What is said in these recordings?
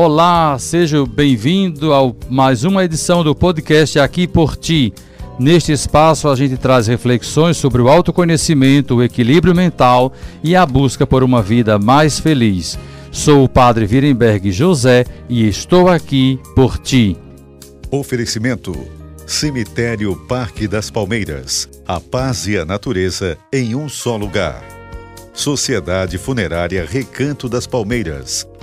Olá, seja bem-vindo a mais uma edição do podcast Aqui por Ti. Neste espaço, a gente traz reflexões sobre o autoconhecimento, o equilíbrio mental e a busca por uma vida mais feliz. Sou o Padre Virenberg José e estou aqui por ti. Oferecimento: Cemitério Parque das Palmeiras. A paz e a natureza em um só lugar. Sociedade Funerária Recanto das Palmeiras.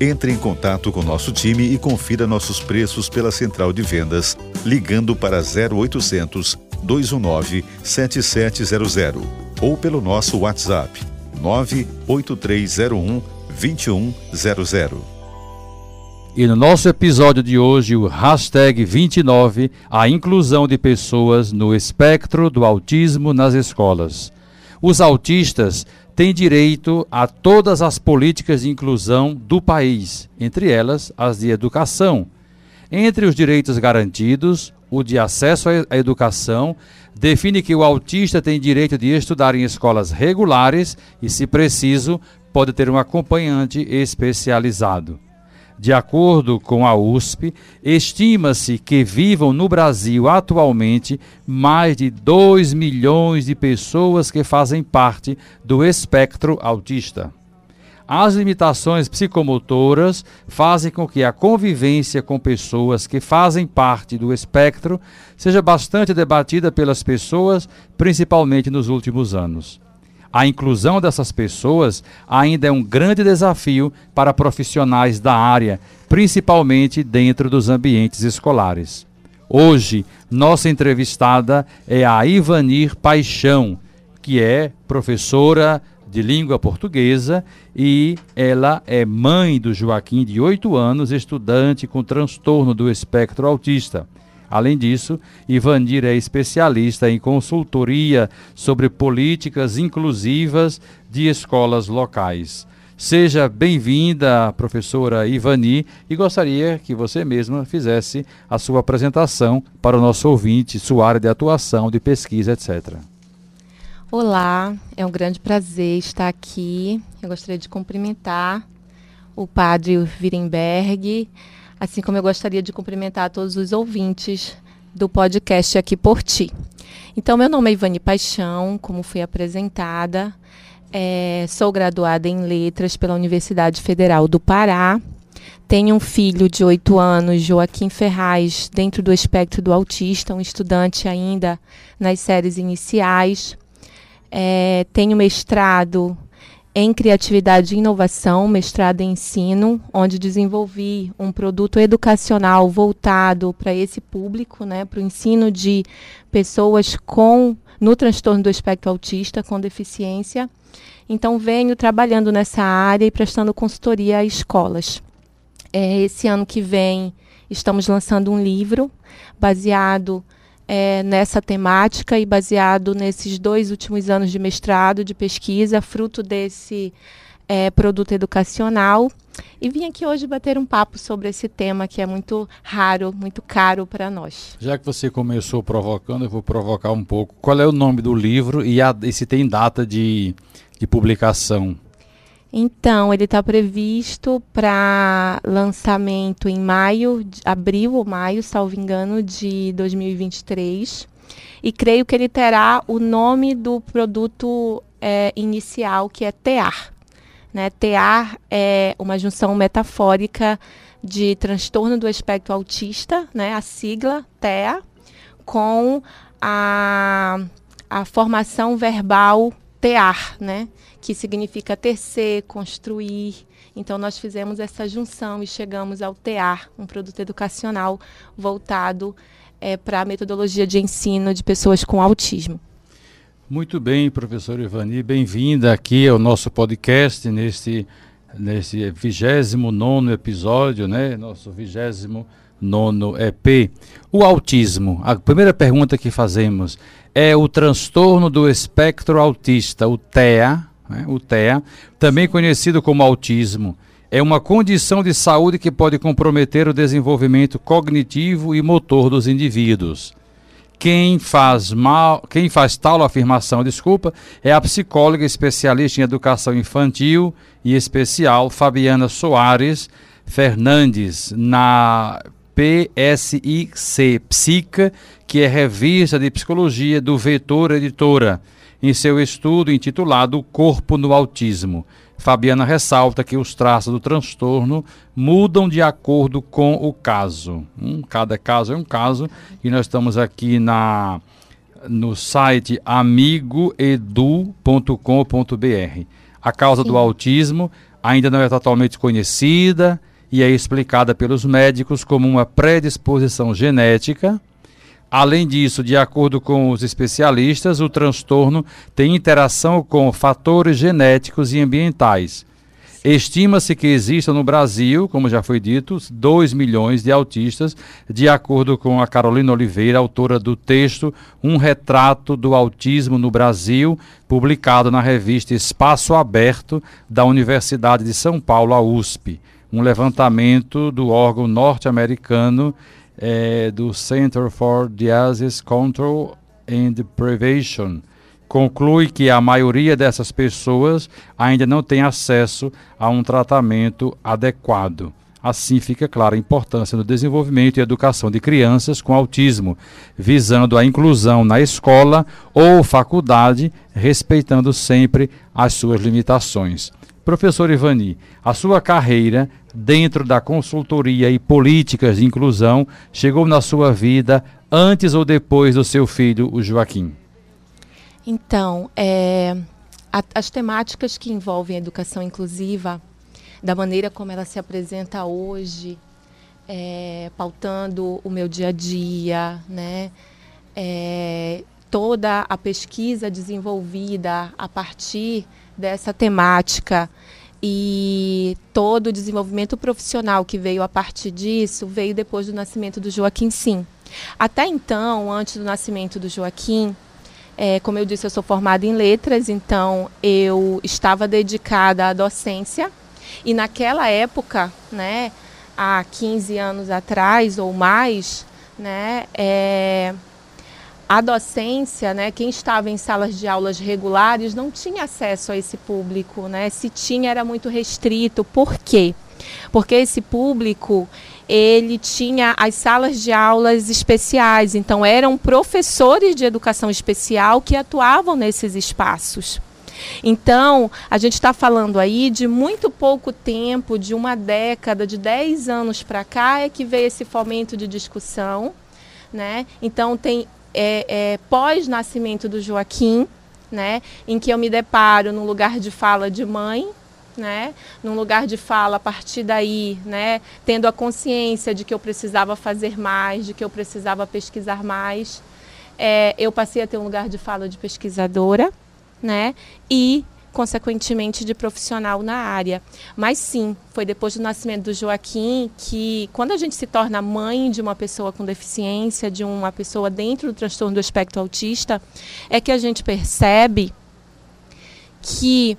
Entre em contato com nosso time e confira nossos preços pela central de vendas, ligando para 0800 219 7700 ou pelo nosso WhatsApp 98301 2100. E no nosso episódio de hoje, o hashtag 29, a inclusão de pessoas no espectro do autismo nas escolas. Os autistas têm direito a todas as políticas de inclusão do país, entre elas as de educação. Entre os direitos garantidos, o de acesso à educação define que o autista tem direito de estudar em escolas regulares e, se preciso, pode ter um acompanhante especializado. De acordo com a USP, estima-se que vivam no Brasil atualmente mais de 2 milhões de pessoas que fazem parte do espectro autista. As limitações psicomotoras fazem com que a convivência com pessoas que fazem parte do espectro seja bastante debatida pelas pessoas, principalmente nos últimos anos. A inclusão dessas pessoas ainda é um grande desafio para profissionais da área, principalmente dentro dos ambientes escolares. Hoje, nossa entrevistada é a Ivanir Paixão, que é professora de língua portuguesa e ela é mãe do Joaquim, de 8 anos, estudante com transtorno do espectro autista. Além disso, Ivanir é especialista em consultoria sobre políticas inclusivas de escolas locais. Seja bem-vinda, professora Ivani, e gostaria que você mesma fizesse a sua apresentação para o nosso ouvinte, sua área de atuação, de pesquisa, etc. Olá, é um grande prazer estar aqui. Eu gostaria de cumprimentar o padre Virenberg, assim como eu gostaria de cumprimentar todos os ouvintes do podcast Aqui por Ti. Então, meu nome é Ivani Paixão, como fui apresentada. É, sou graduada em Letras pela Universidade Federal do Pará. Tenho um filho de 8 anos, Joaquim Ferraz, dentro do espectro do autista, um estudante ainda nas séries iniciais. É, tenho mestrado em criatividade e inovação, mestrado em ensino, onde desenvolvi um produto educacional voltado para esse público, né, para o ensino de pessoas com no transtorno do espectro autista com deficiência. Então venho trabalhando nessa área e prestando consultoria a escolas. É, esse ano que vem estamos lançando um livro baseado é, nessa temática e baseado nesses dois últimos anos de mestrado, de pesquisa, fruto desse é, produto educacional. E vim aqui hoje bater um papo sobre esse tema que é muito raro, muito caro para nós. Já que você começou provocando, eu vou provocar um pouco. Qual é o nome do livro e, a, e se tem data de, de publicação? Então, ele está previsto para lançamento em maio, abril ou maio, salvo engano, de 2023. E creio que ele terá o nome do produto é, inicial, que é TEAR. Né? TEAR é uma junção metafórica de transtorno do espectro autista, né? a sigla TEA, com a, a formação verbal TEAR, né? Que significa tecer, construir. Então, nós fizemos essa junção e chegamos ao TEAR, um produto educacional voltado é, para a metodologia de ensino de pessoas com autismo. Muito bem, professor Ivani, bem-vinda aqui ao nosso podcast nesse nesse 29 episódio, né? Nosso 29 nono EP. O autismo, a primeira pergunta que fazemos é o transtorno do espectro autista, o TEA, né? o TEA, também conhecido como autismo. É uma condição de saúde que pode comprometer o desenvolvimento cognitivo e motor dos indivíduos. Quem faz, mal, quem faz tal afirmação, desculpa, é a psicóloga especialista em educação infantil e especial Fabiana Soares Fernandes, na PSIC Psica, que é revista de psicologia do Vetor Editora, em seu estudo intitulado O Corpo no Autismo. Fabiana ressalta que os traços do transtorno mudam de acordo com o caso. Hum, cada caso é um caso e nós estamos aqui na no site amigoedu.com.br. A causa Sim. do autismo ainda não é totalmente conhecida e é explicada pelos médicos como uma predisposição genética Além disso, de acordo com os especialistas, o transtorno tem interação com fatores genéticos e ambientais. Estima-se que existam no Brasil, como já foi dito, 2 milhões de autistas, de acordo com a Carolina Oliveira, autora do texto Um Retrato do Autismo no Brasil, publicado na revista Espaço Aberto da Universidade de São Paulo, a USP. Um levantamento do órgão norte-americano é, do Center for Disease Control and Prevention conclui que a maioria dessas pessoas ainda não tem acesso a um tratamento adequado. Assim fica clara a importância do desenvolvimento e educação de crianças com autismo, visando a inclusão na escola ou faculdade, respeitando sempre as suas limitações. Professor Ivani, a sua carreira dentro da consultoria e políticas de inclusão chegou na sua vida antes ou depois do seu filho, o Joaquim? Então, é, a, as temáticas que envolvem a educação inclusiva, da maneira como ela se apresenta hoje, é, pautando o meu dia a dia, né? É, toda a pesquisa desenvolvida a partir dessa temática e todo o desenvolvimento profissional que veio a partir disso veio depois do nascimento do Joaquim Sim. Até então, antes do nascimento do Joaquim, é, como eu disse, eu sou formada em letras, então eu estava dedicada à docência. E naquela época, né, há 15 anos atrás ou mais, né, é, a docência, né, quem estava em salas de aulas regulares não tinha acesso a esse público, né? Se tinha era muito restrito. Por quê? Porque esse público ele tinha as salas de aulas especiais, então eram professores de educação especial que atuavam nesses espaços. Então, a gente está falando aí de muito pouco tempo, de uma década, de 10 anos para cá, é que veio esse fomento de discussão. Né? Então, tem é, é, pós-nascimento do Joaquim, né, em que eu me deparo num lugar de fala de mãe, né, num lugar de fala a partir daí, né, tendo a consciência de que eu precisava fazer mais, de que eu precisava pesquisar mais, é, eu passei a ter um lugar de fala de pesquisadora, né, e consequentemente de profissional na área. Mas sim, foi depois do nascimento do Joaquim que, quando a gente se torna mãe de uma pessoa com deficiência, de uma pessoa dentro do transtorno do espectro autista, é que a gente percebe que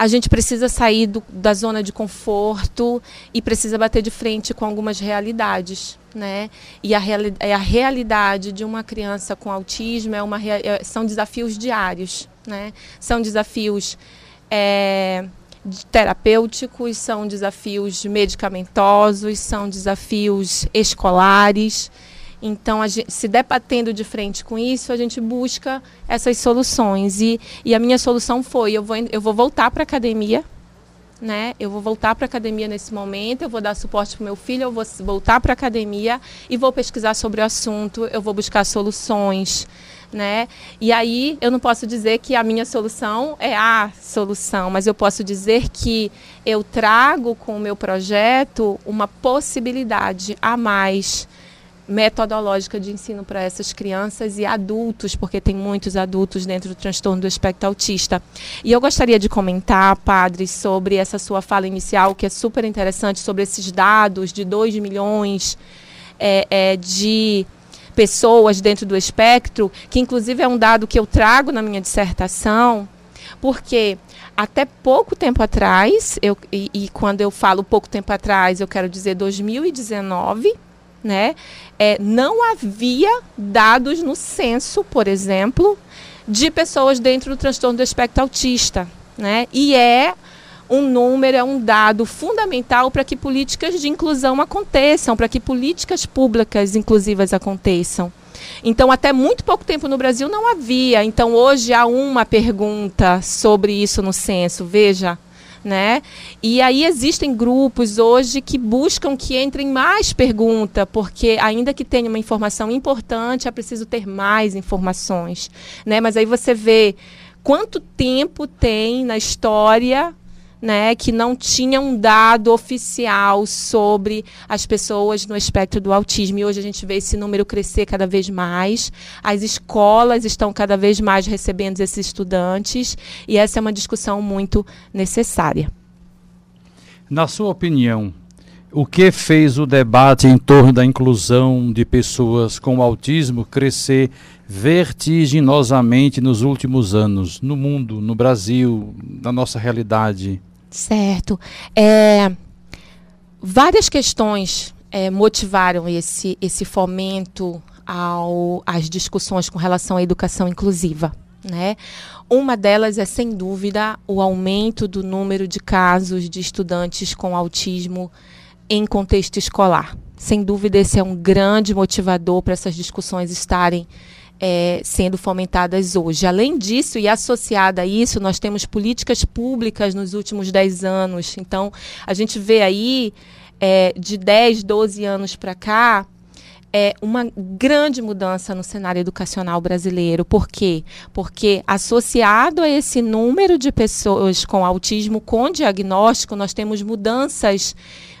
a gente precisa sair do, da zona de conforto e precisa bater de frente com algumas realidades. Né? E a, reali a realidade de uma criança com autismo é uma, é, são desafios diários. Né? São desafios é, terapêuticos, são desafios medicamentosos, são desafios escolares. Então, gente, se debatendo de frente com isso, a gente busca essas soluções. E, e a minha solução foi: eu vou, eu vou voltar para a academia, né? Eu vou voltar para a academia nesse momento, eu vou dar suporte para o meu filho, eu vou voltar para a academia e vou pesquisar sobre o assunto, eu vou buscar soluções. Né? E aí eu não posso dizer que a minha solução é a solução, mas eu posso dizer que eu trago com o meu projeto uma possibilidade a mais metodológica de ensino para essas crianças e adultos, porque tem muitos adultos dentro do transtorno do espectro autista. E eu gostaria de comentar, padre, sobre essa sua fala inicial, que é super interessante, sobre esses dados de 2 milhões é, é, de pessoas dentro do espectro, que inclusive é um dado que eu trago na minha dissertação, porque até pouco tempo atrás, eu, e, e, quando eu falo pouco tempo atrás, eu quero dizer 2019, né? É, não havia dados no censo, por exemplo, de pessoas dentro do transtorno do espectro autista, né? E é um número, é um dado fundamental para que políticas de inclusão aconteçam, para que políticas públicas inclusivas aconteçam. Então, até muito pouco tempo no Brasil não havia. Então, hoje há uma pergunta sobre isso no censo. Veja, né? E aí existem grupos hoje que buscam que entrem mais perguntas, porque ainda que tenha uma informação importante, é preciso ter mais informações, né? Mas aí você vê quanto tempo tem na história né, que não tinha um dado oficial sobre as pessoas no espectro do autismo. E hoje a gente vê esse número crescer cada vez mais. As escolas estão cada vez mais recebendo esses estudantes e essa é uma discussão muito necessária. Na sua opinião, o que fez o debate em torno da inclusão de pessoas com autismo crescer vertiginosamente nos últimos anos, no mundo, no Brasil, na nossa realidade? Certo. É, várias questões é, motivaram esse, esse fomento ao, às discussões com relação à educação inclusiva. Né? Uma delas é, sem dúvida, o aumento do número de casos de estudantes com autismo em contexto escolar. Sem dúvida, esse é um grande motivador para essas discussões estarem é, sendo fomentadas hoje. Além disso, e associada a isso, nós temos políticas públicas nos últimos 10 anos. Então, a gente vê aí, é, de 10, 12 anos para cá, é uma grande mudança no cenário educacional brasileiro. Por quê? Porque associado a esse número de pessoas com autismo com diagnóstico, nós temos mudanças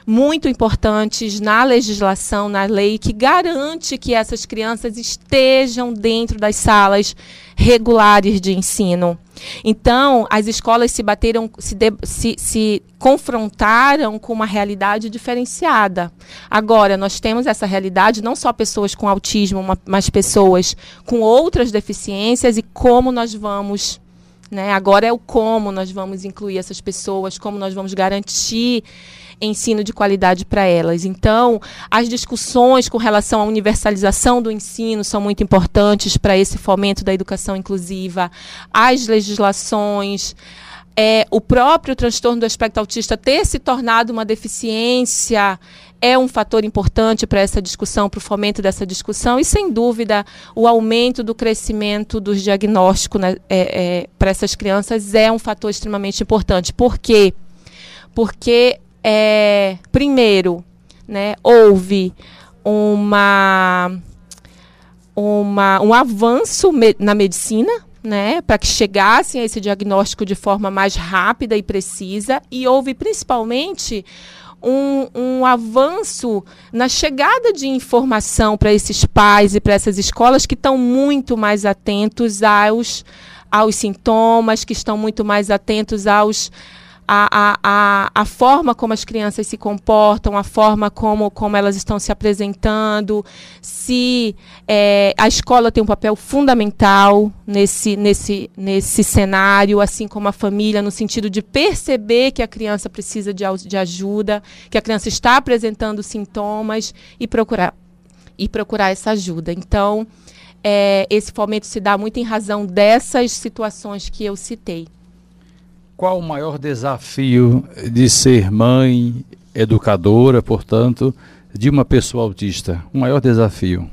muito importantes na legislação, na lei, que garante que essas crianças estejam dentro das salas regulares de ensino. Então, as escolas se bateram, se, de, se, se, confrontaram com uma realidade diferenciada. Agora, nós temos essa realidade, não só pessoas com autismo, mas pessoas com outras deficiências e como nós vamos. Né? Agora é o como nós vamos incluir essas pessoas, como nós vamos garantir ensino de qualidade para elas. Então, as discussões com relação à universalização do ensino são muito importantes para esse fomento da educação inclusiva, as legislações. É, o próprio transtorno do espectro autista ter se tornado uma deficiência é um fator importante para essa discussão, para o fomento dessa discussão, e sem dúvida o aumento do crescimento dos diagnósticos né, é, é, para essas crianças é um fator extremamente importante. Por quê? Porque é, primeiro, né, houve uma, uma, um avanço me, na medicina, né, para que chegassem a esse diagnóstico de forma mais rápida e precisa, e houve principalmente um, um avanço na chegada de informação para esses pais e para essas escolas que estão muito mais atentos aos, aos sintomas, que estão muito mais atentos aos a, a, a, forma como as crianças se comportam, a forma como, como elas estão se apresentando, se é, a escola tem um papel fundamental nesse, nesse, nesse cenário, assim como a família, no sentido de perceber que a criança precisa de, de ajuda, que a criança está apresentando sintomas e procurar, e procurar essa ajuda. Então, é, esse fomento se dá muito em razão dessas situações que eu citei. Qual o maior desafio de ser mãe, educadora, portanto, de uma pessoa autista? O maior desafio?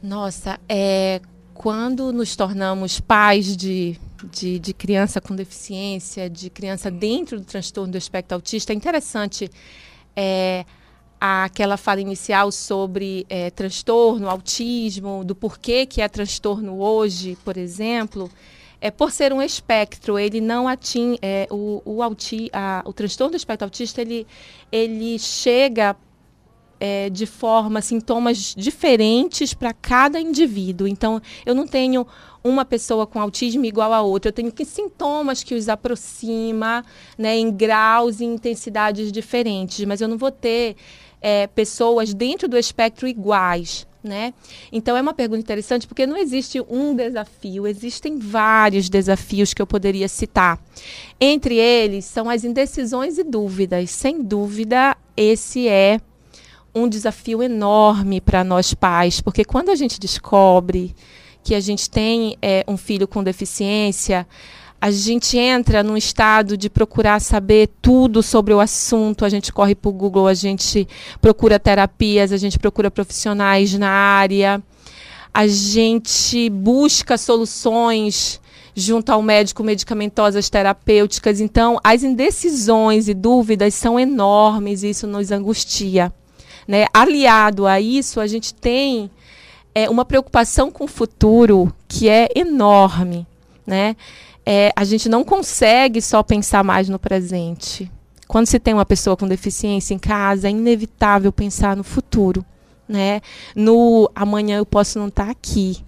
Nossa, é quando nos tornamos pais de, de, de, criança com deficiência, de criança dentro do transtorno do espectro autista, é interessante é, aquela fala inicial sobre é, transtorno, autismo, do porquê que é transtorno hoje, por exemplo é, por ser um espectro, ele não atinge é, o, o, auti, a, o transtorno do espectro autista, ele, ele chega é, de forma, sintomas diferentes para cada indivíduo. Então, eu não tenho uma pessoa com autismo igual a outra. Eu tenho que sintomas que os aproxima, né, em graus e intensidades diferentes, mas eu não vou ter é, pessoas dentro do espectro iguais. Né? Então é uma pergunta interessante porque não existe um desafio, existem vários desafios que eu poderia citar. Entre eles são as indecisões e dúvidas. Sem dúvida, esse é um desafio enorme para nós pais, porque quando a gente descobre que a gente tem é, um filho com deficiência, a gente entra num estado de procurar saber tudo sobre o assunto, a gente corre para o Google, a gente procura terapias, a gente procura profissionais na área, a gente busca soluções junto ao médico medicamentosas terapêuticas. Então, as indecisões e dúvidas são enormes e isso nos angustia. Né? Aliado a isso, a gente tem é, uma preocupação com o futuro que é enorme. Né? É, a gente não consegue só pensar mais no presente. Quando se tem uma pessoa com deficiência em casa, é inevitável pensar no futuro, né? No amanhã eu posso não estar aqui.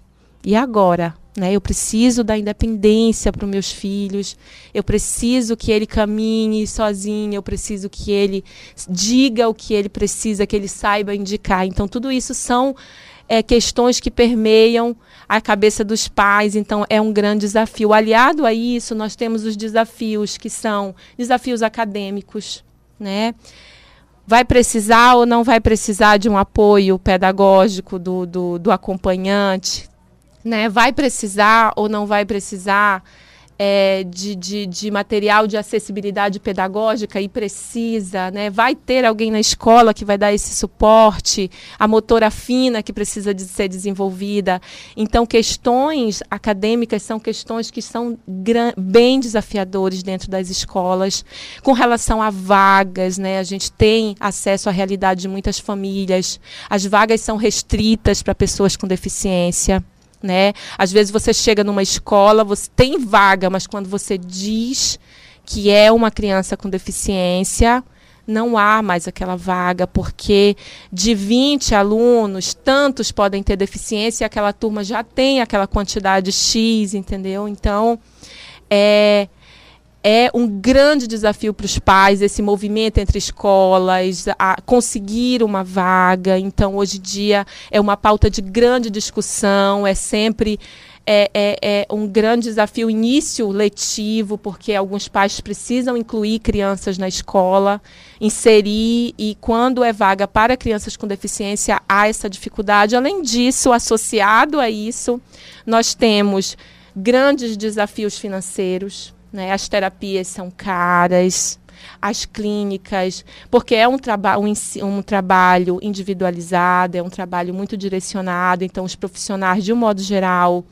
E agora? Né? Eu preciso da independência para os meus filhos, eu preciso que ele caminhe sozinho, eu preciso que ele diga o que ele precisa, que ele saiba indicar. Então, tudo isso são é, questões que permeiam a cabeça dos pais, então é um grande desafio. Aliado a isso, nós temos os desafios que são desafios acadêmicos, né? Vai precisar ou não vai precisar de um apoio pedagógico do, do, do acompanhante? Né? Vai precisar ou não vai precisar é, de, de, de, material de acessibilidade pedagógica e precisa, né? vai ter alguém na escola que vai dar esse suporte, a motora fina que precisa de ser desenvolvida. Então, questões acadêmicas são questões que são bem desafiadores dentro das escolas. Com relação a vagas, né? a gente tem acesso à realidade de muitas famílias, as vagas são restritas para pessoas com deficiência né? Às vezes você chega numa escola, você tem vaga, mas quando você diz que é uma criança com deficiência, não há mais aquela vaga, porque de 20 alunos, tantos podem ter deficiência e aquela turma já tem aquela quantidade X, entendeu? Então, é, é um grande desafio para os pais esse movimento entre escolas, conseguir uma vaga. Então, hoje em dia, é uma pauta de grande discussão, é sempre. É, é, é, um grande desafio início letivo, porque alguns pais precisam incluir crianças na escola, inserir, e quando é vaga para crianças com deficiência, há essa dificuldade. Além disso, associado a isso, nós temos grandes desafios financeiros né? As terapias são caras, as clínicas, porque é um, traba um, um, trabalho individualizado, é um trabalho muito direcionado, então os profissionais, de um modo geral,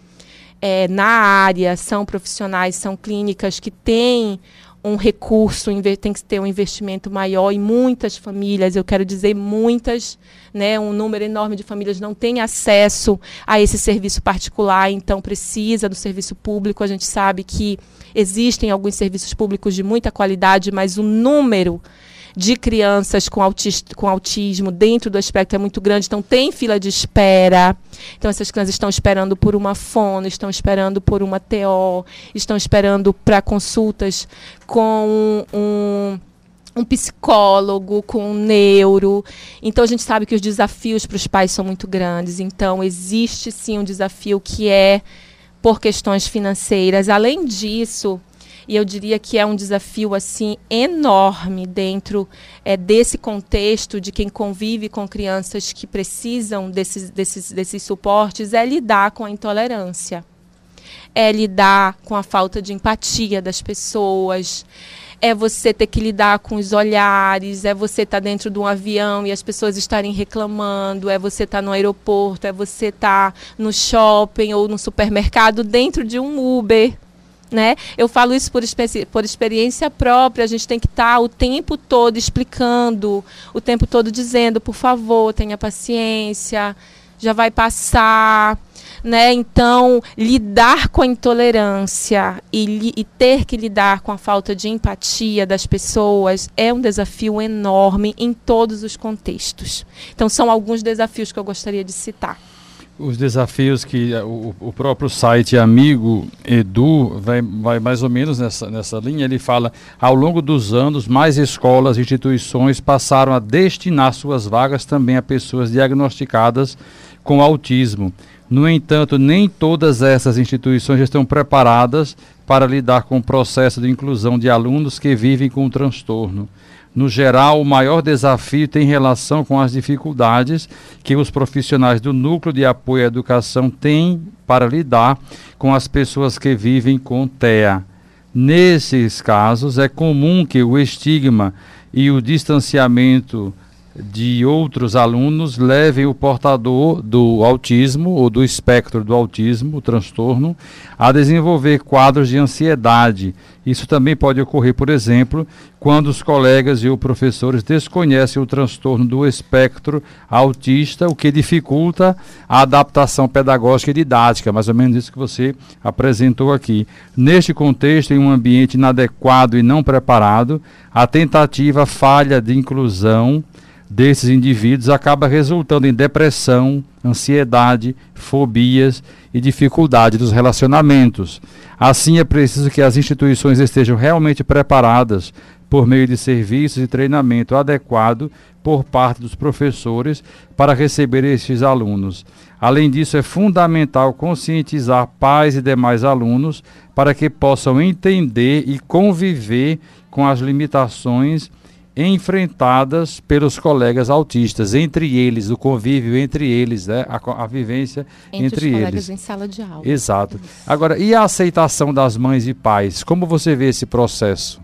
é, na área, são profissionais, são clínicas que têm um recurso, tem que ter um investimento maior e muitas famílias, eu quero dizer muitas, né, um número enorme de famílias não tem acesso a esse serviço particular, então precisa do serviço público. A gente sabe que existem alguns serviços públicos de muita qualidade, mas o número de crianças com, com autismo dentro do espectro é muito grande, então tem fila de espera. Então essas crianças estão esperando por uma fono, estão esperando por uma TO, estão esperando para consultas com um, um psicólogo, com um neuro. Então a gente sabe que os desafios para os pais são muito grandes. Então existe sim um desafio que é por questões financeiras. Além disso, e eu diria que é um desafio assim enorme dentro é, desse contexto de quem convive com crianças que precisam desses, desses, desses suportes é lidar com a intolerância, é lidar com a falta de empatia das pessoas, é você ter que lidar com os olhares, é você estar tá dentro de um avião e as pessoas estarem reclamando, é você estar tá no aeroporto, é você estar tá no shopping ou no supermercado dentro de um Uber né? Eu falo isso por, por experiência própria. A gente tem que estar tá o tempo todo explicando, o tempo todo dizendo, por favor, tenha paciência, já vai passar. né? Então, lidar com a intolerância e, e, ter que lidar com a falta de empatia das pessoas é um desafio enorme em todos os contextos. Então, são alguns desafios que eu gostaria de citar. Os desafios que eh, o, o próprio site Amigo Edu vai, vai mais ou menos nessa, nessa linha. Ele fala: ao longo dos anos, mais escolas e instituições passaram a destinar suas vagas também a pessoas diagnosticadas com autismo. No entanto, nem todas essas instituições estão preparadas para lidar com o processo de inclusão de alunos que vivem com o transtorno. No geral, o maior desafio tem relação com as dificuldades que os profissionais do Núcleo de Apoio à Educação têm para lidar com as pessoas que vivem com TEA. Nesses casos, é comum que o estigma e o distanciamento de outros alunos levem o portador do autismo ou do espectro do autismo, transtorno, a desenvolver quadros de ansiedade. Isso também pode ocorrer, por exemplo, quando os colegas e os professores desconhecem o transtorno do espectro autista, o que dificulta a adaptação pedagógica e didática, mais ou menos isso que você apresentou aqui. Neste contexto, em um ambiente inadequado e não preparado, a tentativa falha de inclusão desses indivíduos acaba resultando em depressão, ansiedade, fobias e dificuldade dos relacionamentos. Assim, é preciso que as instituições estejam realmente preparadas por meio de serviços e treinamento adequado por parte dos professores para receber estes alunos. Além disso, é fundamental conscientizar pais e demais alunos para que possam entender e conviver com as limitações enfrentadas pelos colegas autistas, entre eles, o convívio entre eles, né? a, a vivência entre, entre os colegas eles. em sala de aula. Exato. Isso. Agora, e a aceitação das mães e pais? Como você vê esse processo?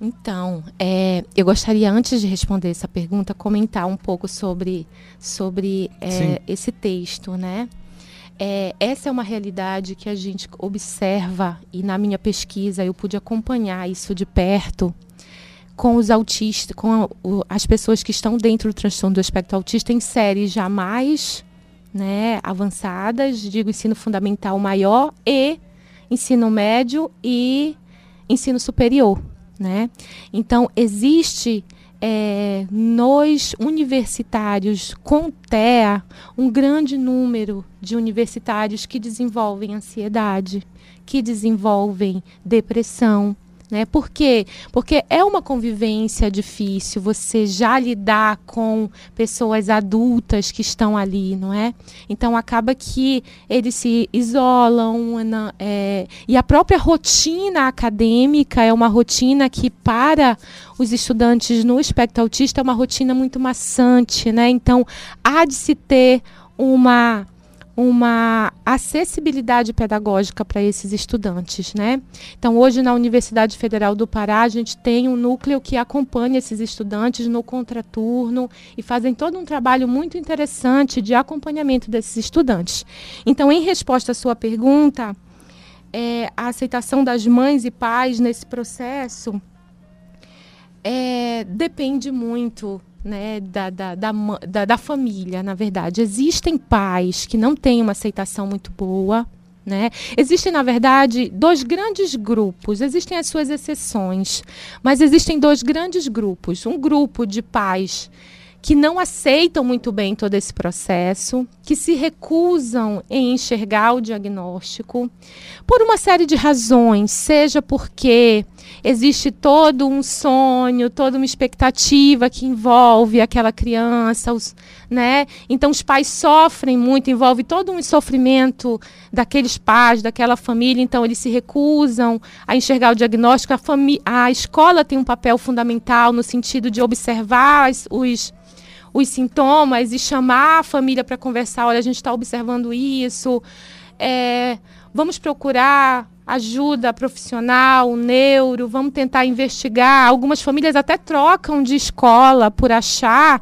Então, é, eu gostaria, antes de responder essa pergunta, comentar um pouco sobre, sobre é, esse texto, né? É, essa é uma realidade que a gente observa e na minha pesquisa eu pude acompanhar isso de perto com os autistas, com as pessoas que estão dentro do transtorno do espectro autista em séries jamais né, avançadas, digo ensino fundamental maior e ensino médio e ensino superior. Né? Então, existe é, nos universitários com TEA um grande número de universitários que desenvolvem ansiedade, que desenvolvem depressão, né? Por quê? Porque é uma convivência difícil você já lidar com pessoas adultas que estão ali, não é? Então acaba que eles se isolam é, e a própria rotina acadêmica é uma rotina que para os estudantes no espectro autista é uma rotina muito maçante, né? Então há de se ter uma uma acessibilidade pedagógica para esses estudantes, né? Então, hoje na Universidade Federal do Pará, a gente tem um núcleo que acompanha esses estudantes no contraturno e fazem todo um trabalho muito interessante de acompanhamento desses estudantes. Então, em resposta à sua pergunta, é, a aceitação das mães e pais nesse processo é, depende muito né, da, da, da, da, da família, na verdade. Existem pais que não têm uma aceitação muito boa, né? Existem, na verdade, dois grandes grupos, existem as suas exceções, mas existem dois grandes grupos. Um grupo de pais que não aceitam muito bem todo esse processo, que se recusam em enxergar o diagnóstico, por uma série de razões, seja porque existe todo um sonho, toda uma expectativa que envolve aquela criança, os, né? Então os pais sofrem muito, envolve todo um sofrimento daqueles pais, daquela família, então eles se recusam a enxergar o diagnóstico. A, a escola tem um papel fundamental no sentido de observar os os sintomas e chamar a família para conversar. Olha, a gente está observando isso. É, vamos procurar ajuda profissional, neuro, vamos tentar investigar. Algumas famílias até trocam de escola por achar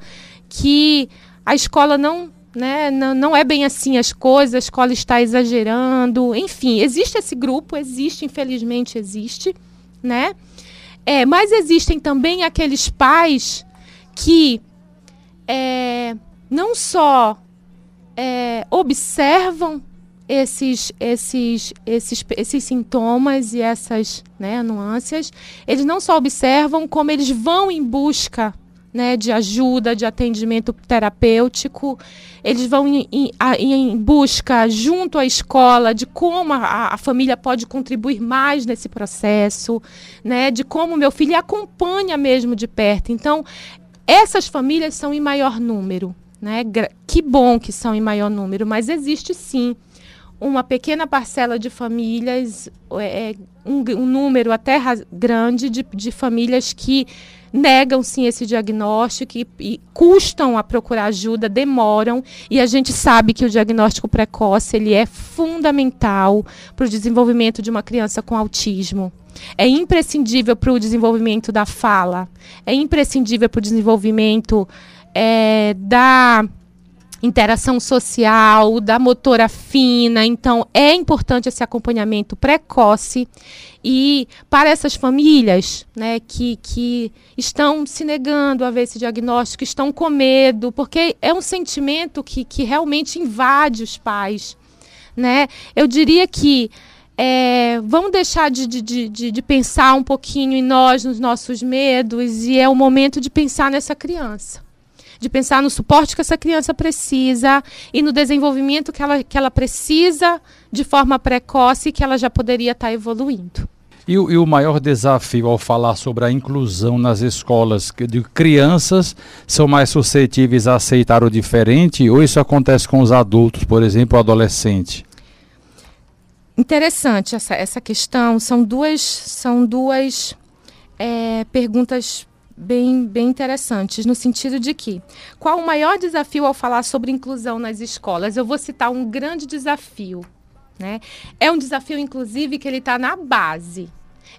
que a escola não, né, não, não é bem assim as coisas, a escola está exagerando. Enfim, existe esse grupo, existe, infelizmente existe, né? É, mas existem também aqueles pais que é, não só é, observam esses, esses, esses, esses sintomas e essas né, nuances, eles não só observam, como eles vão em busca né, de ajuda, de atendimento terapêutico. Eles vão em, em, em, busca, junto à escola, de como a, a, família pode contribuir mais nesse processo, né, de como meu filho acompanha mesmo de perto. Então, essas famílias são em maior número. Né? Que bom que são em maior número, mas existe sim uma pequena parcela de famílias, é, um, um número até grande de, de famílias que negam sim esse diagnóstico e, e, custam a procurar ajuda, demoram e a gente sabe que o diagnóstico precoce ele é fundamental para o desenvolvimento de uma criança com autismo. É imprescindível para o desenvolvimento da fala, é imprescindível para o desenvolvimento é, da interação social, da motora fina. Então, é importante esse acompanhamento precoce. E para essas famílias né, que, que estão se negando a ver esse diagnóstico, estão com medo, porque é um sentimento que, que realmente invade os pais. Né? Eu diria que é, vamos deixar de, de, de, de, pensar um pouquinho em nós, nos nossos medos, e é o momento de pensar nessa criança de pensar no suporte que essa criança precisa e no desenvolvimento que ela, que ela precisa de forma precoce que ela já poderia estar evoluindo. E o, e o, maior desafio ao falar sobre a inclusão nas escolas de crianças são mais suscetíveis a aceitar o diferente ou isso acontece com os adultos, por exemplo, o adolescente? Interessante essa, essa questão. São duas, são duas é, perguntas bem, bem interessantes, no sentido de que qual o maior desafio ao falar sobre inclusão nas escolas? Eu vou citar um grande desafio. Né? É um desafio, inclusive, que ele está na base.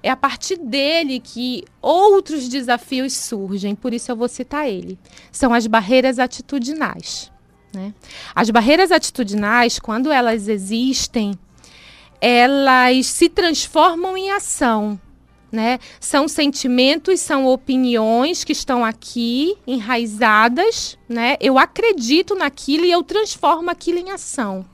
É a partir dele que outros desafios surgem, por isso eu vou citar ele. São as barreiras atitudinais. Né? As barreiras atitudinais, quando elas existem, elas se transformam em ação. Né? São sentimentos, são opiniões que estão aqui enraizadas, né? Eu acredito naquilo e eu transformo aquilo em ação.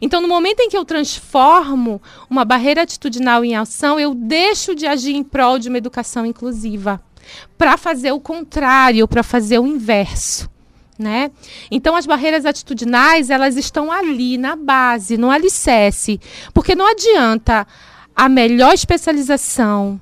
Então, no momento em que eu transformo uma barreira atitudinal em ação, eu deixo de agir em prol de uma educação inclusiva para fazer o contrário, para fazer o inverso. Né? Então as barreiras atitudinais elas estão ali na base, no alicerce, porque não adianta a melhor especialização,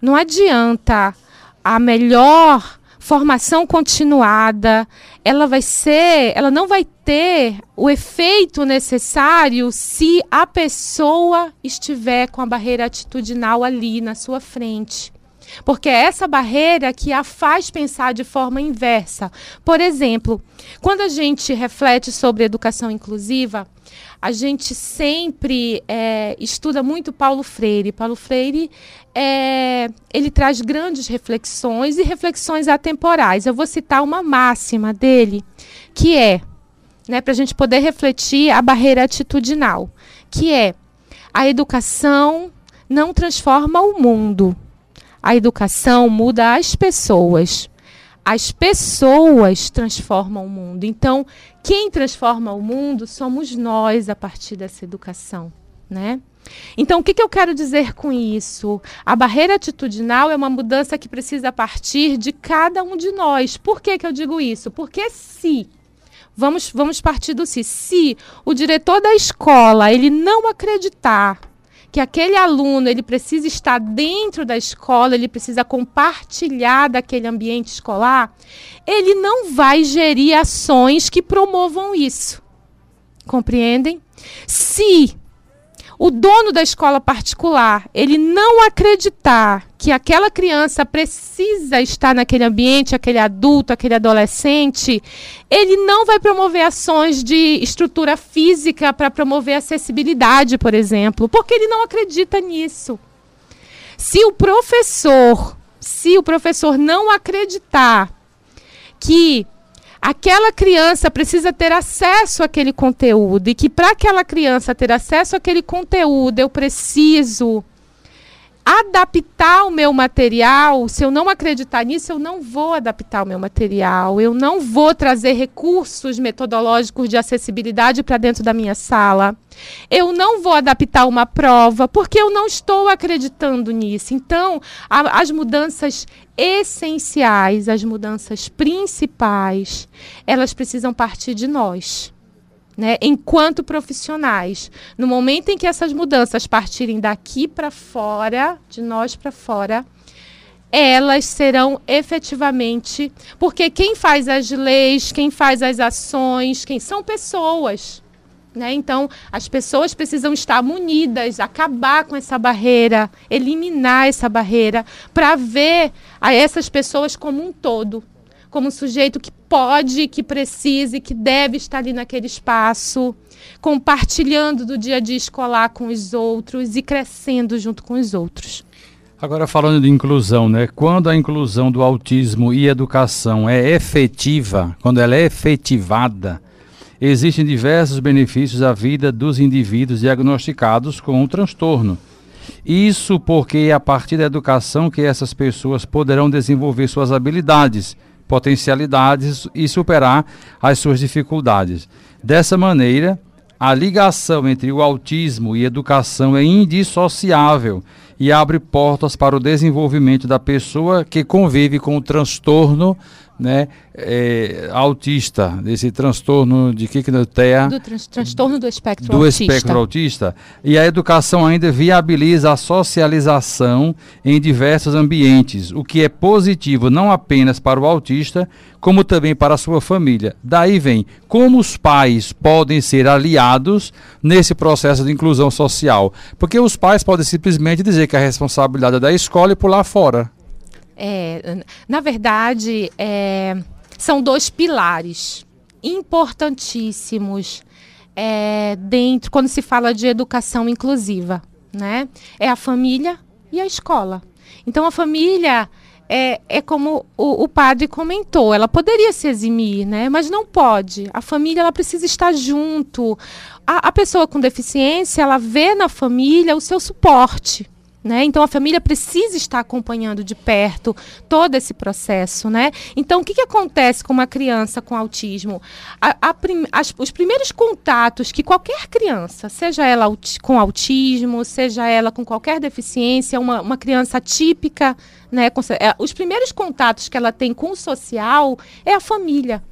não adianta a melhor formação continuada, ela vai ser, ela não vai ter o efeito necessário se a pessoa estiver com a barreira atitudinal ali na sua frente. Porque é essa barreira que a faz pensar de forma inversa. Por exemplo, quando a gente reflete sobre educação inclusiva, a gente sempre é, estuda muito Paulo Freire. Paulo Freire é, ele traz grandes reflexões e reflexões atemporais. Eu vou citar uma máxima dele, que é, né, para a gente poder refletir a barreira atitudinal, que é a educação não transforma o mundo. A educação muda as pessoas. As pessoas transformam o mundo. Então, quem transforma o mundo somos nós a partir dessa educação, né? Então, o que, que eu quero dizer com isso? A barreira atitudinal é uma mudança que precisa partir de cada um de nós. Por que, que eu digo isso? Porque se vamos, vamos partir do se. Se o diretor da escola ele não acreditar que aquele aluno ele precisa estar dentro da escola, ele precisa compartilhar daquele ambiente escolar, ele não vai gerir ações que promovam isso. Compreendem? Se o dono da escola particular, ele não acreditar que aquela criança precisa estar naquele ambiente, aquele adulto, aquele adolescente, ele não vai promover ações de estrutura física para promover acessibilidade, por exemplo, porque ele não acredita nisso. Se o professor, se o professor não acreditar que aquela criança precisa ter acesso àquele conteúdo e que para aquela criança ter acesso àquele conteúdo eu preciso adaptar o meu material, se eu não acreditar nisso, eu não vou adaptar o meu material, eu não vou trazer recursos metodológicos de acessibilidade para dentro da minha sala. Eu não vou adaptar uma prova porque eu não estou acreditando nisso. Então, a, as mudanças essenciais, as mudanças principais, elas precisam partir de nós né, enquanto profissionais. No momento em que essas mudanças partirem daqui para fora, de nós para fora, elas serão efetivamente. Porque quem faz as leis, quem faz as ações, quem são pessoas. Né? Então, as pessoas precisam estar munidas, acabar com essa barreira, eliminar essa barreira, para ver a essas pessoas como um todo como um sujeito que pode, que precise, que deve estar ali naquele espaço, compartilhando do dia a dia escolar com os outros e crescendo junto com os outros. Agora falando de inclusão, né? Quando a inclusão do autismo e educação é efetiva, quando ela é efetivada, existem diversos benefícios à vida dos indivíduos diagnosticados com o transtorno. Isso porque é a partir da educação que essas pessoas poderão desenvolver suas habilidades potencialidades e superar as suas dificuldades. Dessa maneira, a ligação entre o autismo e educação é indissociável e abre portas para o desenvolvimento da pessoa que convive com o transtorno né, é, autista, desse transtorno de que que TEA? Do trans transtorno do espectro do autista. espectro autista. E a educação ainda viabiliza a socialização em diversos ambientes, o que é positivo não apenas para o autista, como também para a sua família. Daí vem como os pais podem ser aliados nesse processo de inclusão social. Porque os pais podem simplesmente dizer que a responsabilidade é da escola e pular fora. É, na verdade, é, são dois pilares importantíssimos é, dentro quando se fala de educação inclusiva, né? É a família e a escola. Então, a família é, é como o, o, padre comentou, ela poderia se eximir, né? Mas não pode. A família ela precisa estar junto. A, a pessoa com deficiência ela vê na família o seu suporte. Né? Então a família precisa estar acompanhando de perto todo esse processo. Né? Então o que, que acontece com uma criança com autismo? A, a prim, as, os primeiros contatos que qualquer criança, seja ela com autismo, seja ela com qualquer deficiência, uma, uma criança típica, né, com, é, os primeiros contatos que ela tem com o social é a família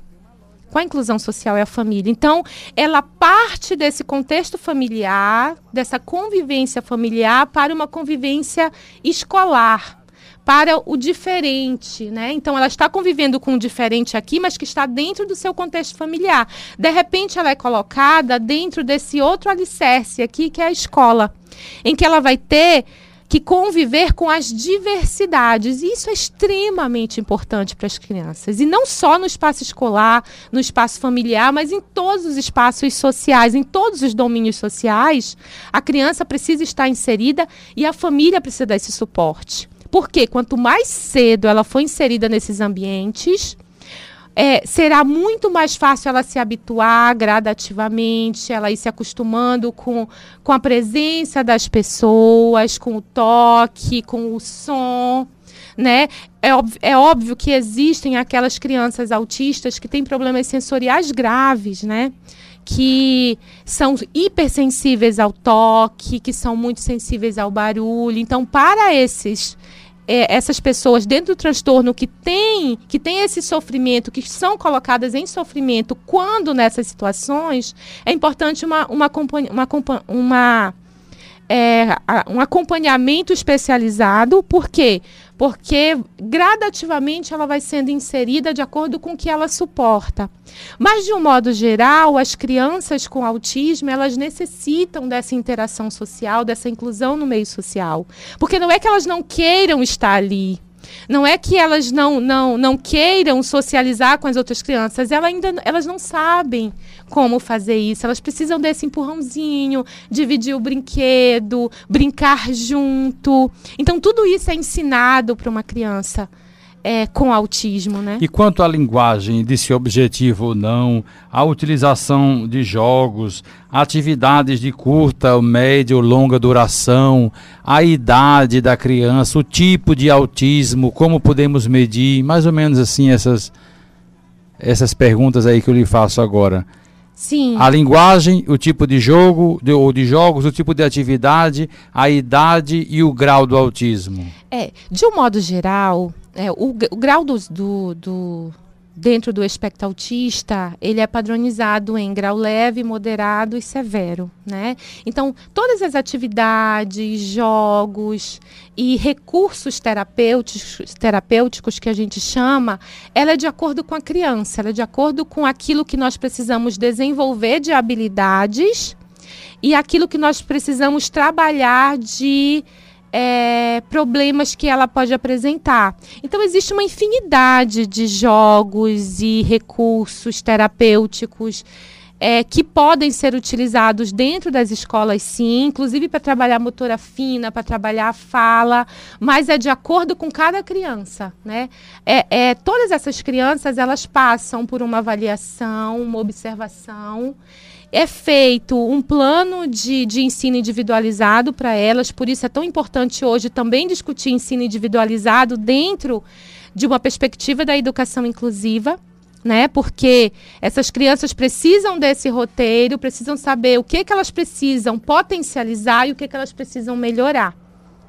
com a inclusão social é a família. Então, ela parte desse contexto familiar, dessa convivência familiar, para uma convivência escolar, para o diferente, né? Então, ela está convivendo com o diferente aqui, mas que está dentro do seu contexto familiar. De repente, ela é colocada dentro desse outro alicerce aqui, que é a escola, em que ela vai ter que conviver com as diversidades. E isso é extremamente importante para as crianças. E não só no espaço escolar, no espaço familiar, mas em todos os espaços sociais, em todos os domínios sociais, a criança precisa estar inserida e a família precisa dar esse suporte. Porque quanto mais cedo ela for inserida nesses ambientes, é, será muito mais fácil ela se habituar gradativamente, ela ir se acostumando com, com a presença das pessoas, com o toque, com o som. Né? É, óbvio, é óbvio que existem aquelas crianças autistas que têm problemas sensoriais graves, né? que são hipersensíveis ao toque, que são muito sensíveis ao barulho. Então, para esses é, essas pessoas dentro do transtorno que têm que tem esse sofrimento, que são colocadas em sofrimento quando nessas situações, é importante uma, uma, uma, uma é, um acompanhamento especializado, por quê? Porque gradativamente ela vai sendo inserida de acordo com o que ela suporta. Mas, de um modo geral, as crianças com autismo, elas necessitam dessa interação social, dessa inclusão no meio social. Porque não é que elas não queiram estar ali, não é que elas não, não, não queiram socializar com as outras crianças, elas ainda elas não sabem como fazer isso. Elas precisam desse empurrãozinho, dividir o brinquedo, brincar junto. Então, tudo isso é ensinado para uma criança é, com autismo, né? E quanto à linguagem, desse objetivo ou não, a utilização de jogos, atividades de curta, média ou longa duração, a idade da criança, o tipo de autismo, como podemos medir, mais ou menos assim essas essas perguntas aí que eu lhe faço agora. Sim. A linguagem, o tipo de jogo de, ou de jogos, o tipo de atividade, a idade e o grau do autismo. É, de um modo geral, é, o, o, grau do, do, do, dentro do espectro autista, ele é padronizado em grau leve, moderado e severo, né? Então, todas as atividades, jogos e recursos terapêuticos, terapêuticos que a gente chama, ela é de acordo com a criança, ela é de acordo com aquilo que nós precisamos desenvolver de habilidades e aquilo que nós precisamos trabalhar de é, problemas que ela pode apresentar. Então, existe uma infinidade de jogos e recursos terapêuticos é, que podem ser utilizados dentro das escolas, sim, inclusive para trabalhar motora fina, para trabalhar a fala, mas é de acordo com cada criança. Né? É, é, todas essas crianças elas passam por uma avaliação, uma observação é feito um plano de, de ensino individualizado para elas, por isso é tão importante hoje também discutir ensino individualizado dentro de uma perspectiva da educação inclusiva. Né? Porque essas crianças precisam desse roteiro, precisam saber o que, que elas precisam potencializar e o que, que elas precisam melhorar,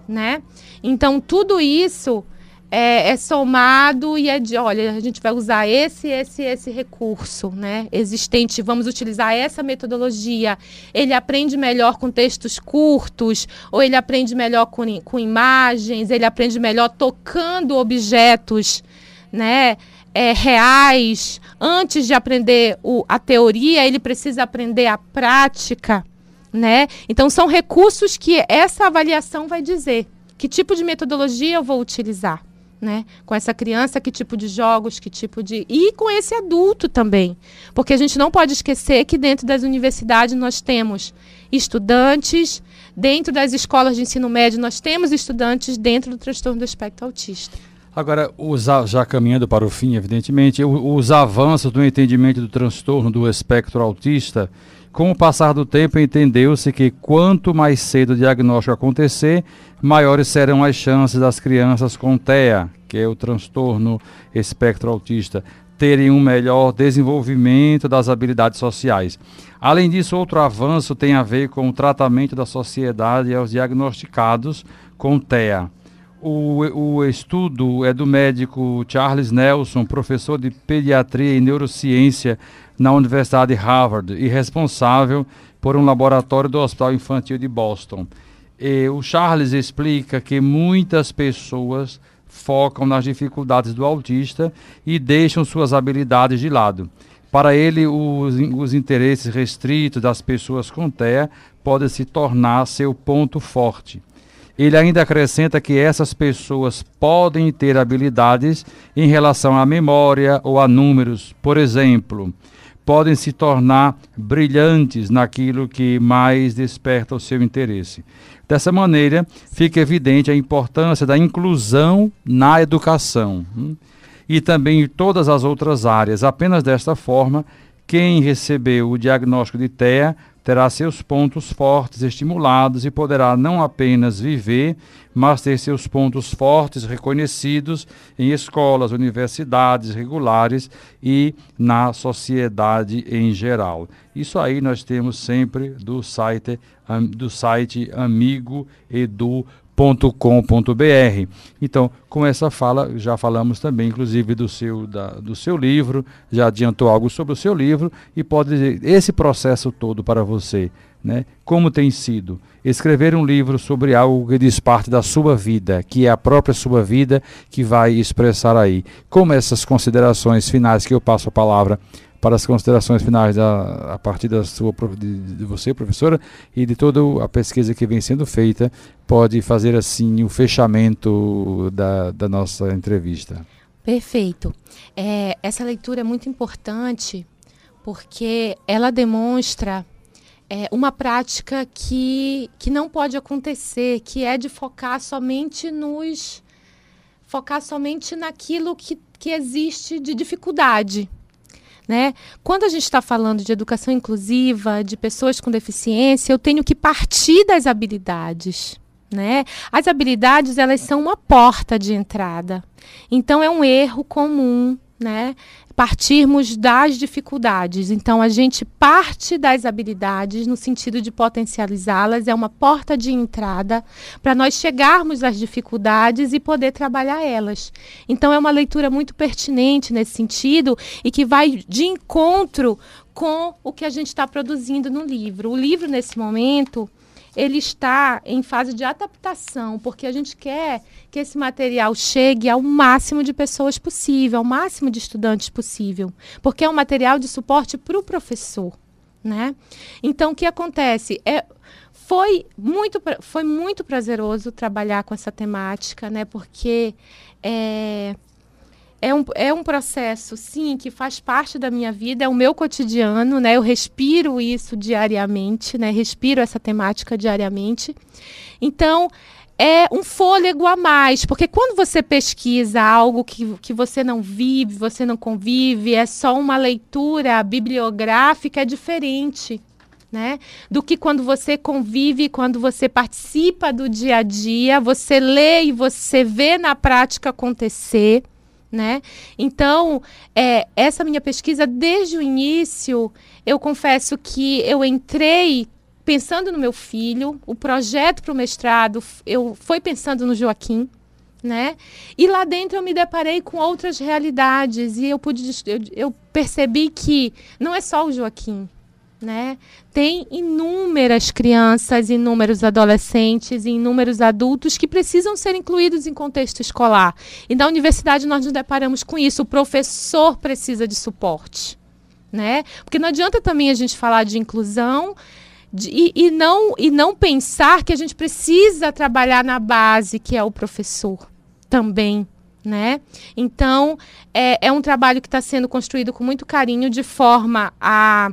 né? Então tudo isso é, é, somado e é de, olha, a gente vai usar esse, esse, esse recurso, né, existente, vamos utilizar essa metodologia. Ele aprende melhor com textos curtos, ou ele aprende melhor com, com imagens, ele aprende melhor tocando objetos, né, é, reais. Antes de aprender o, a teoria, ele precisa aprender a prática, né? Então são recursos que essa avaliação vai dizer que tipo de metodologia eu vou utilizar né? Com essa criança, que tipo de jogos, que tipo de. E com esse adulto também. Porque a gente não pode esquecer que dentro das universidades nós temos estudantes, dentro das escolas de ensino médio nós temos estudantes dentro do transtorno do espectro autista. Agora, já caminhando para o fim, evidentemente, os avanços do entendimento do transtorno do espectro autista com o passar do tempo, entendeu-se que quanto mais cedo o diagnóstico acontecer, maiores serão as chances das crianças com TEA, que é o transtorno espectro autista, terem um melhor desenvolvimento das habilidades sociais. Além disso, outro avanço tem a ver com o tratamento da sociedade aos diagnosticados com TEA. O, o estudo é do médico Charles Nelson, professor de pediatria e neurociência na Universidade de Harvard e responsável por um laboratório do Hospital Infantil de Boston. E o Charles explica que muitas pessoas focam nas dificuldades do autista e deixam suas habilidades de lado. Para ele, os, os interesses restritos das pessoas com TEA podem se tornar seu ponto forte. Ele ainda acrescenta que essas pessoas podem ter habilidades em relação à memória ou a números. Por exemplo, podem se tornar brilhantes naquilo que mais desperta o seu interesse. Dessa maneira, fica evidente a importância da inclusão na educação hum, e também em todas as outras áreas. Apenas desta forma, quem recebeu o diagnóstico de TEA terá seus pontos fortes estimulados e poderá não apenas viver, mas ter seus pontos fortes reconhecidos em escolas, universidades regulares e na sociedade em geral. Isso aí nós temos sempre do site do site amigo edu com.br. Então, com essa fala, já falamos também, inclusive, do seu, da, do seu livro, já adiantou algo sobre o seu livro e pode dizer esse processo todo para você. Né? Como tem sido escrever um livro sobre algo que diz parte da sua vida, que é a própria sua vida que vai expressar aí. Como essas considerações finais que eu passo a palavra para as considerações finais da, a partir da sua, de, de, você, professora, e de toda a pesquisa que vem sendo feita, pode fazer assim o fechamento da, da nossa entrevista. Perfeito. É, essa leitura é muito importante porque ela demonstra é, uma prática que, que não pode acontecer, que é de focar somente nos focar somente naquilo que, que existe de dificuldade. Né? Quando a gente está falando de educação inclusiva, de pessoas com deficiência, eu tenho que partir das habilidades. Né? As habilidades elas são uma porta de entrada. Então é um erro comum né, partirmos das dificuldades. Então, a gente parte das habilidades no sentido de potencializá-las, é uma porta de entrada para nós chegarmos às dificuldades e poder trabalhar elas. Então, é uma leitura muito pertinente nesse sentido e que vai de encontro com o que a gente está produzindo no livro. O livro, nesse momento, ele está em fase de adaptação, porque a gente quer que esse material chegue ao máximo de pessoas possível, ao máximo de estudantes possível, porque é um material de suporte para o professor, né? Então, o que acontece é foi muito, foi muito prazeroso trabalhar com essa temática, né? Porque é, é um, é um processo, sim, que faz parte da minha vida, é o meu cotidiano, né? Eu respiro isso diariamente, né? Respiro essa temática diariamente. Então, é um fôlego a mais, porque quando você pesquisa algo que, que você não vive, você não convive, é só uma leitura bibliográfica, é diferente. Né? Do que quando você convive, quando você participa do dia a dia, você lê e você vê na prática acontecer né? Então, é, essa minha pesquisa, desde o início, eu confesso que eu entrei pensando no meu filho, o projeto para o mestrado, eu foi pensando no Joaquim, né? E lá dentro eu me deparei com outras realidades e eu pude eu, eu percebi que não é só o Joaquim, né? Tem inúmeras crianças, inúmeros adolescentes e inúmeros adultos que precisam ser incluídos em contexto escolar. E na universidade nós nos deparamos com isso. O professor precisa de suporte, né? Porque não adianta também a gente falar de inclusão de, e, e, não, e não pensar que a gente precisa trabalhar na base, que é o professor também. Né? Então, é, é um trabalho que está sendo construído com muito carinho, de forma a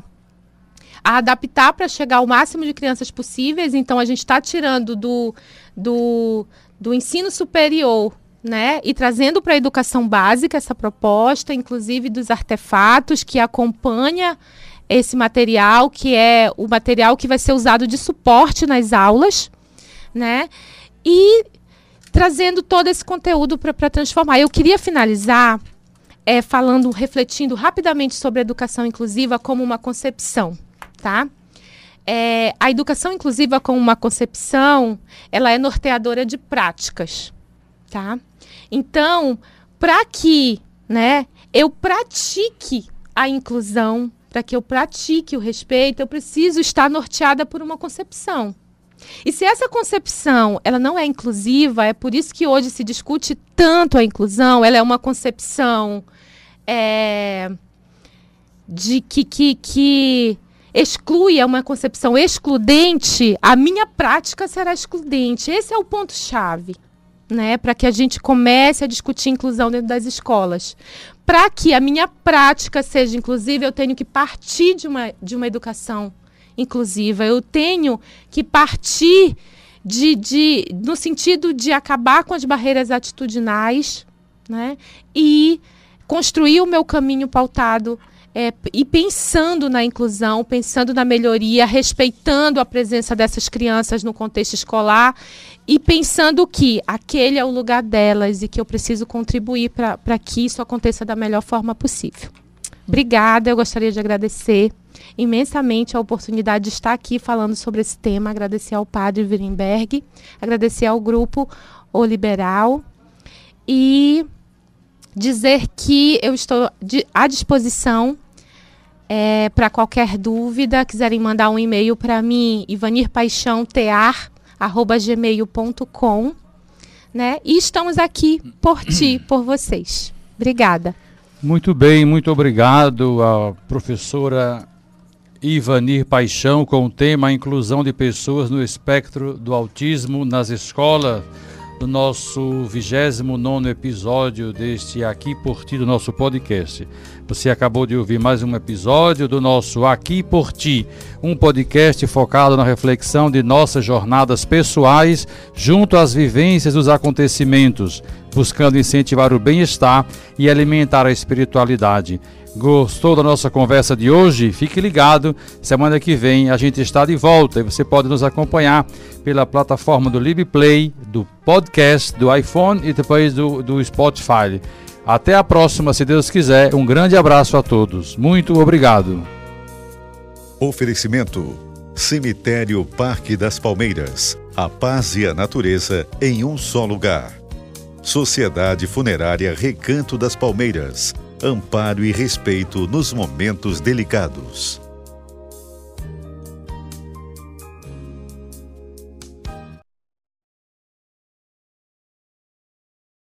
a adaptar para chegar ao máximo de crianças possíveis. Então, a gente está tirando do, do, do ensino superior né? E trazendo para a educação básica essa proposta, inclusive dos artefatos que acompanha esse material, que é o material que vai ser usado de suporte nas aulas, né? E trazendo todo esse conteúdo para transformar. Eu queria finalizar é, falando, refletindo rapidamente sobre a educação inclusiva como uma concepção tá? É, a educação inclusiva como uma concepção, ela é norteadora de práticas, tá? Então, para que, né, eu pratique a inclusão, para que eu pratique o respeito, eu preciso estar norteada por uma concepção. E se essa concepção ela não é inclusiva, é por isso que hoje se discute tanto a inclusão, ela é uma concepção é, de que, que, que exclui, é uma concepção excludente, a minha prática será excludente. Esse é o ponto-chave. Né, para que a gente comece a discutir inclusão dentro das escolas. Para que a minha prática seja inclusiva, eu tenho que partir de uma, de uma educação inclusiva. Eu tenho que partir de, de, no sentido de acabar com as barreiras atitudinais né, e construir o meu caminho pautado é, e pensando na inclusão, pensando na melhoria, respeitando a presença dessas crianças no contexto escolar e pensando que aquele é o lugar delas e que eu preciso contribuir para que isso aconteça da melhor forma possível. Obrigada, eu gostaria de agradecer imensamente a oportunidade de estar aqui falando sobre esse tema, agradecer ao padre Wittenberg, agradecer ao grupo O Liberal e dizer que eu estou à disposição é, para qualquer dúvida, quiserem mandar um e-mail para mim, ivanirpaixãotear.gmail.com. Né? E estamos aqui por ti, por vocês. Obrigada. Muito bem, muito obrigado à professora Ivanir Paixão com o tema Inclusão de Pessoas no Espectro do Autismo nas Escolas. do nosso 29 episódio deste Aqui por Ti, do nosso podcast. Você acabou de ouvir mais um episódio do nosso Aqui por Ti, um podcast focado na reflexão de nossas jornadas pessoais junto às vivências dos acontecimentos, buscando incentivar o bem-estar e alimentar a espiritualidade. Gostou da nossa conversa de hoje? Fique ligado. Semana que vem a gente está de volta e você pode nos acompanhar pela plataforma do LibPlay, do podcast, do iPhone e depois do, do Spotify. Até a próxima, se Deus quiser. Um grande abraço a todos. Muito obrigado. Oferecimento: Cemitério Parque das Palmeiras. A paz e a natureza em um só lugar. Sociedade Funerária Recanto das Palmeiras amparo e respeito nos momentos delicados.